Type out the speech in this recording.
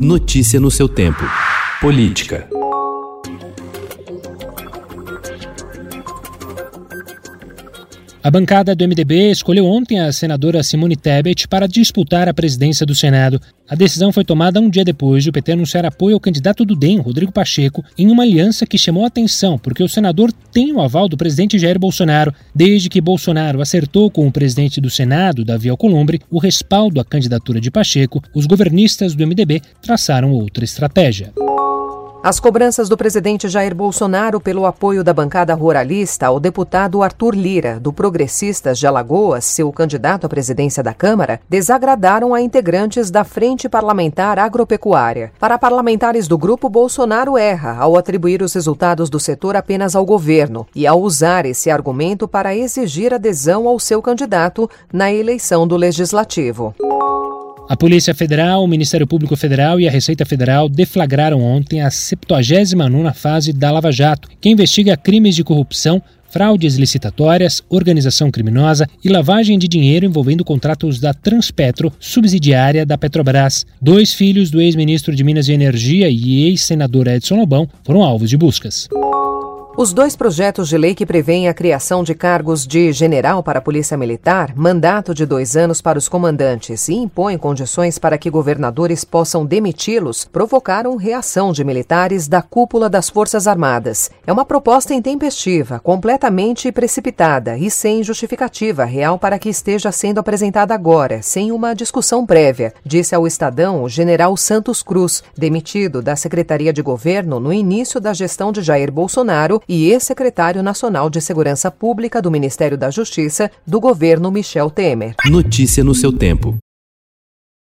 Notícia no seu tempo. Política. A bancada do MDB escolheu ontem a senadora Simone Tebet para disputar a presidência do Senado. A decisão foi tomada um dia depois de o PT anunciar apoio ao candidato do DEM, Rodrigo Pacheco, em uma aliança que chamou atenção, porque o senador tem o aval do presidente Jair Bolsonaro. Desde que Bolsonaro acertou com o presidente do Senado, Davi Alcolumbre, o respaldo à candidatura de Pacheco, os governistas do MDB traçaram outra estratégia. As cobranças do presidente Jair Bolsonaro pelo apoio da bancada ruralista ao deputado Arthur Lira, do Progressistas de Alagoas, seu candidato à presidência da Câmara, desagradaram a integrantes da Frente Parlamentar Agropecuária. Para parlamentares do grupo, Bolsonaro erra ao atribuir os resultados do setor apenas ao governo e ao usar esse argumento para exigir adesão ao seu candidato na eleição do legislativo. A Polícia Federal, o Ministério Público Federal e a Receita Federal deflagraram ontem a 79ª fase da Lava Jato, que investiga crimes de corrupção, fraudes licitatórias, organização criminosa e lavagem de dinheiro envolvendo contratos da Transpetro, subsidiária da Petrobras. Dois filhos do ex-ministro de Minas e Energia e ex-senador Edson Lobão foram alvos de buscas. Os dois projetos de lei que prevêem a criação de cargos de general para a Polícia Militar, mandato de dois anos para os comandantes e impõem condições para que governadores possam demiti-los, provocaram reação de militares da cúpula das Forças Armadas. É uma proposta intempestiva, completamente precipitada e sem justificativa real para que esteja sendo apresentada agora, sem uma discussão prévia, disse ao Estadão o general Santos Cruz, demitido da Secretaria de Governo no início da gestão de Jair Bolsonaro e ex-secretário nacional de Segurança Pública do Ministério da Justiça do governo Michel Temer. Notícia no seu tempo.